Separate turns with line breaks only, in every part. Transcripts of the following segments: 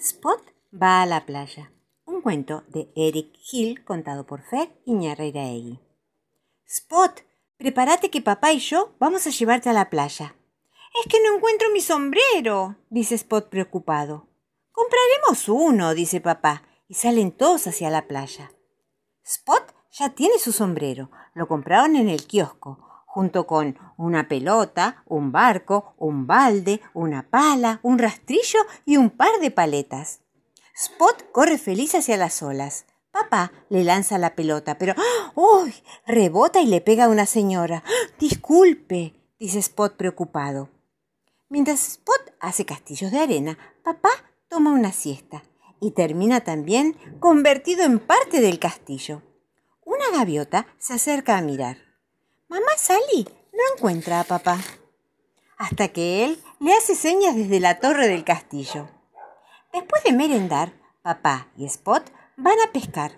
Spot va a la playa. Un cuento de Eric Hill contado por Fer Iñarreiraegui. Spot, prepárate que papá y yo vamos a llevarte a la playa. Es que no encuentro mi sombrero, dice Spot preocupado. Compraremos uno, dice papá, y salen todos hacia la playa. Spot ya tiene su sombrero, lo compraron en el kiosco, junto con una pelota, un barco, un balde, una pala, un rastrillo y un par de paletas. Spot corre feliz hacia las olas. Papá le lanza la pelota, pero ¡Uy! rebota y le pega a una señora. Disculpe, dice Spot preocupado. Mientras Spot hace castillos de arena, papá toma una siesta y termina también convertido en parte del castillo. Una gaviota se acerca a mirar. Mamá Sally no encuentra a papá. Hasta que él le hace señas desde la torre del castillo. Después de merendar, papá y Spot van a pescar.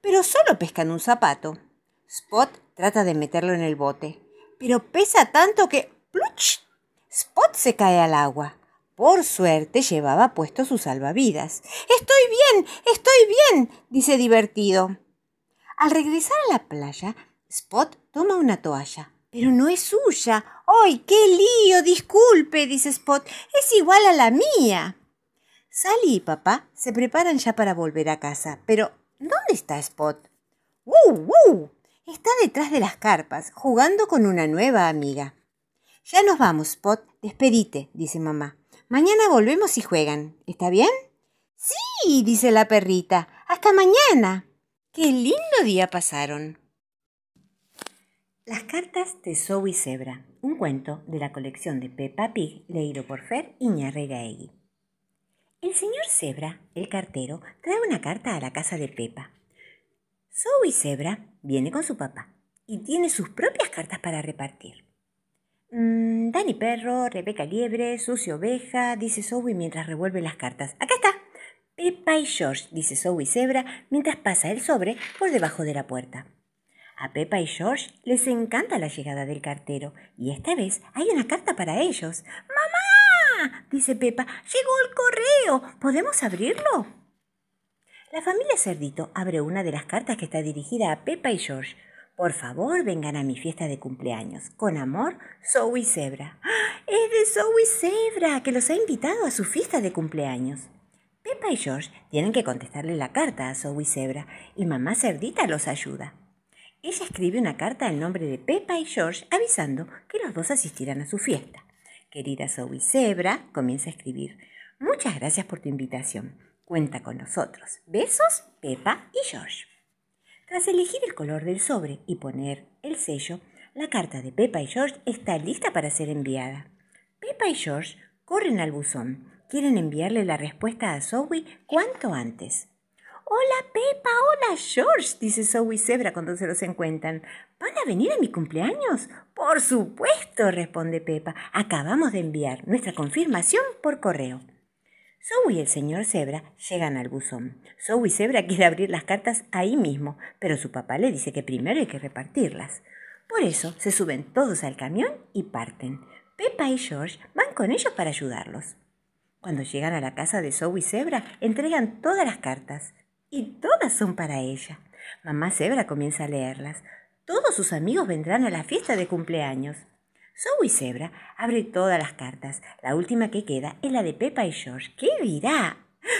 Pero solo pescan un zapato. Spot trata de meterlo en el bote, pero pesa tanto que ¡pluch! Spot se cae al agua. Por suerte llevaba puesto sus salvavidas. Estoy bien, estoy bien, dice divertido. Al regresar a la playa, Spot toma una toalla, pero no es suya. ¡Ay, qué lío! Disculpe, dice Spot. Es igual a la mía. Sally y papá se preparan ya para volver a casa, pero ¿dónde está Spot? ¡Woo, woo! Está detrás de las carpas, jugando con una nueva amiga. Ya nos vamos, Spot. Despedite, dice mamá. Mañana volvemos y juegan. ¿Está bien? Sí, dice la perrita. Hasta mañana. Qué lindo día pasaron. Las cartas de Zoe Zebra, un cuento de la colección de Peppa Pig leído por Fer Iñarregaegui. El señor Zebra, el cartero, trae una carta a la casa de Peppa. Zoe Zebra viene con su papá y tiene sus propias cartas para repartir. Mm, Dani Perro, Rebeca Liebre, Sucio Oveja, dice Zoe mientras revuelve las cartas. ¡Acá está! Peppa y George, dice Zoe Zebra mientras pasa el sobre por debajo de la puerta. A Pepa y George les encanta la llegada del cartero y esta vez hay una carta para ellos. ¡Mamá! dice Pepa, llegó el correo. ¿Podemos abrirlo? La familia Cerdito abre una de las cartas que está dirigida a Pepa y George. Por favor, vengan a mi fiesta de cumpleaños. Con amor, Zoe Zebra. ¡Ah! Es de Zoe Zebra, que los ha invitado a su fiesta de cumpleaños. Pepa y George tienen que contestarle la carta a Zoe Zebra y mamá Cerdita los ayuda. Ella escribe una carta al nombre de Pepa y George avisando que los dos asistirán a su fiesta. Querida Zoe Zebra, comienza a escribir. Muchas gracias por tu invitación. Cuenta con nosotros. Besos, Pepa y George. Tras elegir el color del sobre y poner el sello, la carta de Pepa y George está lista para ser enviada. Pepa y George corren al buzón. Quieren enviarle la respuesta a Zoe cuanto antes. Hola Pepa, hola George, dice Zoe Zebra cuando se los encuentran. ¿Van a venir a mi cumpleaños? Por supuesto, responde Pepa. Acabamos de enviar nuestra confirmación por correo. Zoe y el señor Zebra llegan al buzón. Zoe Zebra quiere abrir las cartas ahí mismo, pero su papá le dice que primero hay que repartirlas. Por eso se suben todos al camión y parten. Pepa y George van con ellos para ayudarlos. Cuando llegan a la casa de Zoe Zebra, entregan todas las cartas y todas son para ella. Mamá Zebra comienza a leerlas. Todos sus amigos vendrán a la fiesta de cumpleaños. Zoe Zebra abre todas las cartas. La última que queda es la de Pepa y George. ¿Qué dirá?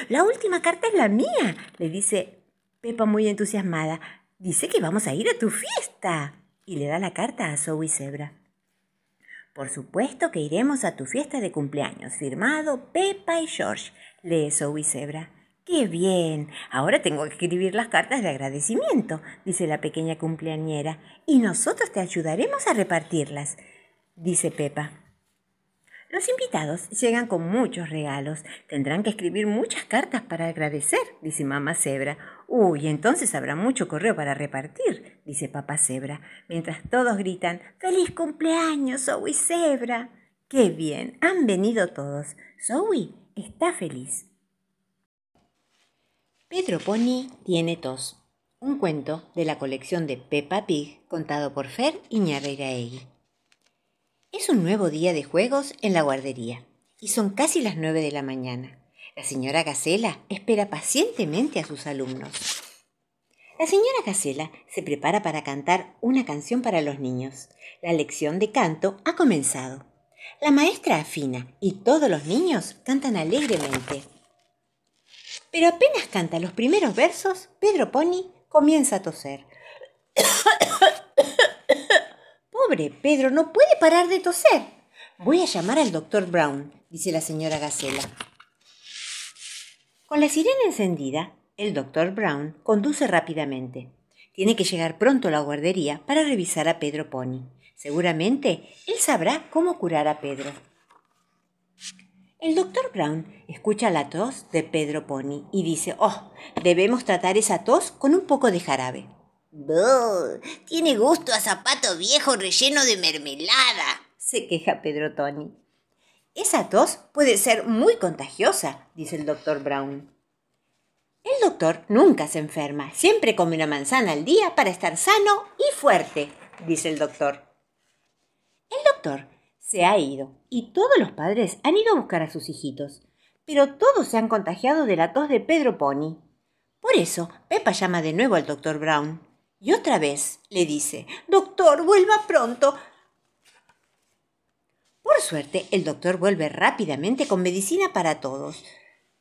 La última carta es la mía, le dice Pepa muy entusiasmada. Dice que vamos a ir a tu fiesta. Y le da la carta a Zoe Zebra. Por supuesto que iremos a tu fiesta de cumpleaños. Firmado Pepa y George, lee Zoe Zebra. ¡Qué bien! Ahora tengo que escribir las cartas de agradecimiento, dice la pequeña cumpleañera, y nosotros te ayudaremos a repartirlas, dice Pepa. Los invitados llegan con muchos regalos. Tendrán que escribir muchas cartas para agradecer, dice mamá Zebra. Uy, entonces habrá mucho correo para repartir, dice papá Zebra, mientras todos gritan ¡Feliz cumpleaños, Zoe Zebra! ¡Qué bien! Han venido todos. Zoe está feliz. Pedro Pony tiene tos. Un cuento de la colección de Peppa Pig contado por Fer Iñarreiraegui. Es un nuevo día de juegos en la guardería y son casi las nueve de la mañana. La señora Gacela espera pacientemente a sus alumnos. La señora Gacela se prepara para cantar una canción para los niños. La lección de canto ha comenzado. La maestra afina y todos los niños cantan alegremente. Pero apenas canta los primeros versos, Pedro Pony comienza a toser. Pobre Pedro, no puede parar de toser. Voy a llamar al doctor Brown, dice la señora Gacela. Con la sirena encendida, el doctor Brown conduce rápidamente. Tiene que llegar pronto a la guardería para revisar a Pedro Pony. Seguramente él sabrá cómo curar a Pedro. El doctor Brown escucha la tos de Pedro Pony y dice, oh, debemos tratar esa tos con un poco de jarabe.
tiene gusto a zapato viejo relleno de mermelada,
se queja Pedro Tony. Esa tos puede ser muy contagiosa, dice el doctor Brown. El doctor nunca se enferma, siempre come una manzana al día para estar sano y fuerte, dice el doctor. El doctor se ha ido y todos los padres han ido a buscar a sus hijitos, pero todos se han contagiado de la tos de Pedro Pony. Por eso, Pepa llama de nuevo al doctor Brown y otra vez le dice, Doctor, vuelva pronto. Por suerte, el doctor vuelve rápidamente con medicina para todos.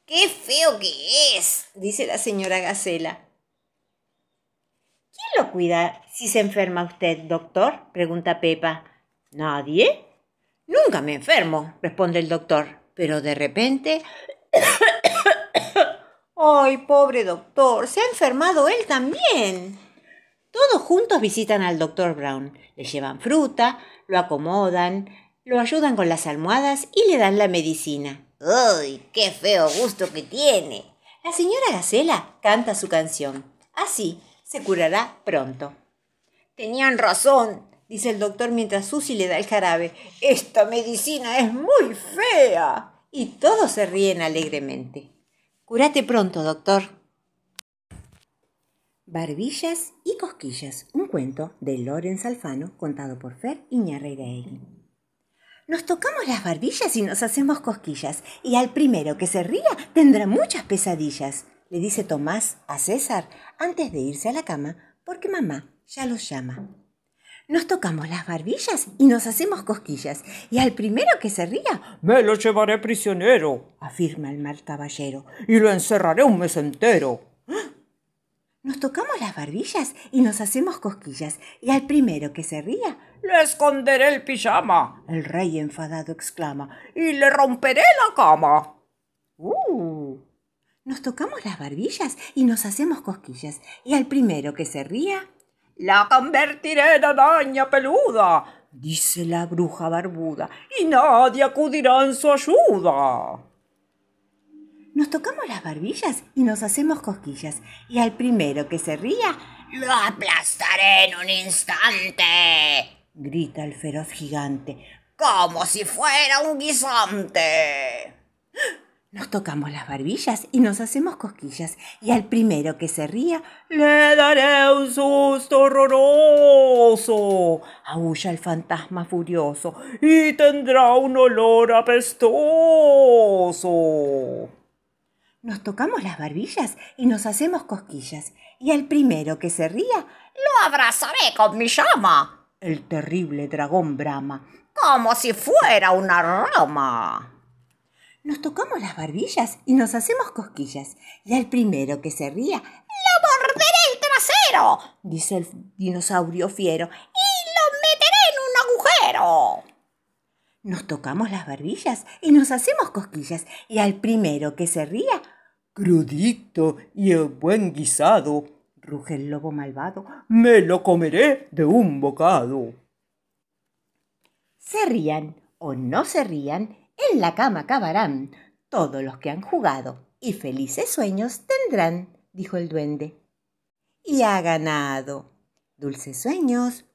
¡Qué feo que es!
dice la señora Gacela. ¿Quién lo cuida si se enferma usted, doctor? pregunta Pepa. ¿Nadie? Nunca me enfermo, responde el doctor, pero de repente... ¡Ay, pobre doctor! Se ha enfermado él también. Todos juntos visitan al doctor Brown. Le llevan fruta, lo acomodan, lo ayudan con las almohadas y le dan la medicina.
¡Uy, qué feo gusto que tiene!
La señora Gacela canta su canción. Así se curará pronto.
Tenían razón, dice el doctor mientras Susy le da el jarabe. Esta medicina es muy fea.
Y todos se ríen alegremente. Curate pronto, doctor. Barbillas y cosquillas, un cuento de Lorenz Alfano contado por Fer Iñarreiraegui. Nos tocamos las barbillas y nos hacemos cosquillas, y al primero que se ría tendrá muchas pesadillas, le dice Tomás a César antes de irse a la cama, porque mamá ya los llama. Nos tocamos las barbillas y nos hacemos cosquillas, y al primero que se ría,
me lo llevaré prisionero, afirma el mal caballero, y lo encerraré un mes entero.
Nos tocamos las barbillas y nos hacemos cosquillas, y al primero que se ría,
le esconderé el pijama, el rey enfadado exclama, y le romperé la cama.
¡Uh! Nos tocamos las barbillas y nos hacemos cosquillas, y al primero que se ría,
la convertiré en araña peluda, dice la bruja barbuda, y nadie acudirá en su ayuda.
Nos tocamos las barbillas y nos hacemos cosquillas, y al primero que se ría,
lo aplastaré en un instante,
grita el feroz gigante,
como si fuera un guisante.
Nos tocamos las barbillas y nos hacemos cosquillas, y al primero que se ría,
le daré un susto horroroso. Aúlla el fantasma furioso y tendrá un olor apestoso.
Nos tocamos las barbillas y nos hacemos cosquillas, y al primero que se ría,
lo abrazaré con mi llama.
El terrible dragón brama,
como si fuera una rama.
Nos tocamos las barbillas y nos hacemos cosquillas, y al primero que se ría,
¡lo morderé el trasero!
dice el dinosaurio fiero,
y lo meteré en un agujero.
Nos tocamos las barbillas y nos hacemos cosquillas, y al primero que se ría,
crudito y buen guisado, ruge el lobo malvado, me lo comeré de un bocado.
Se rían o no se rían, en la cama acabarán todos los que han jugado, y felices sueños tendrán, dijo el duende. Y ha ganado. Dulces sueños,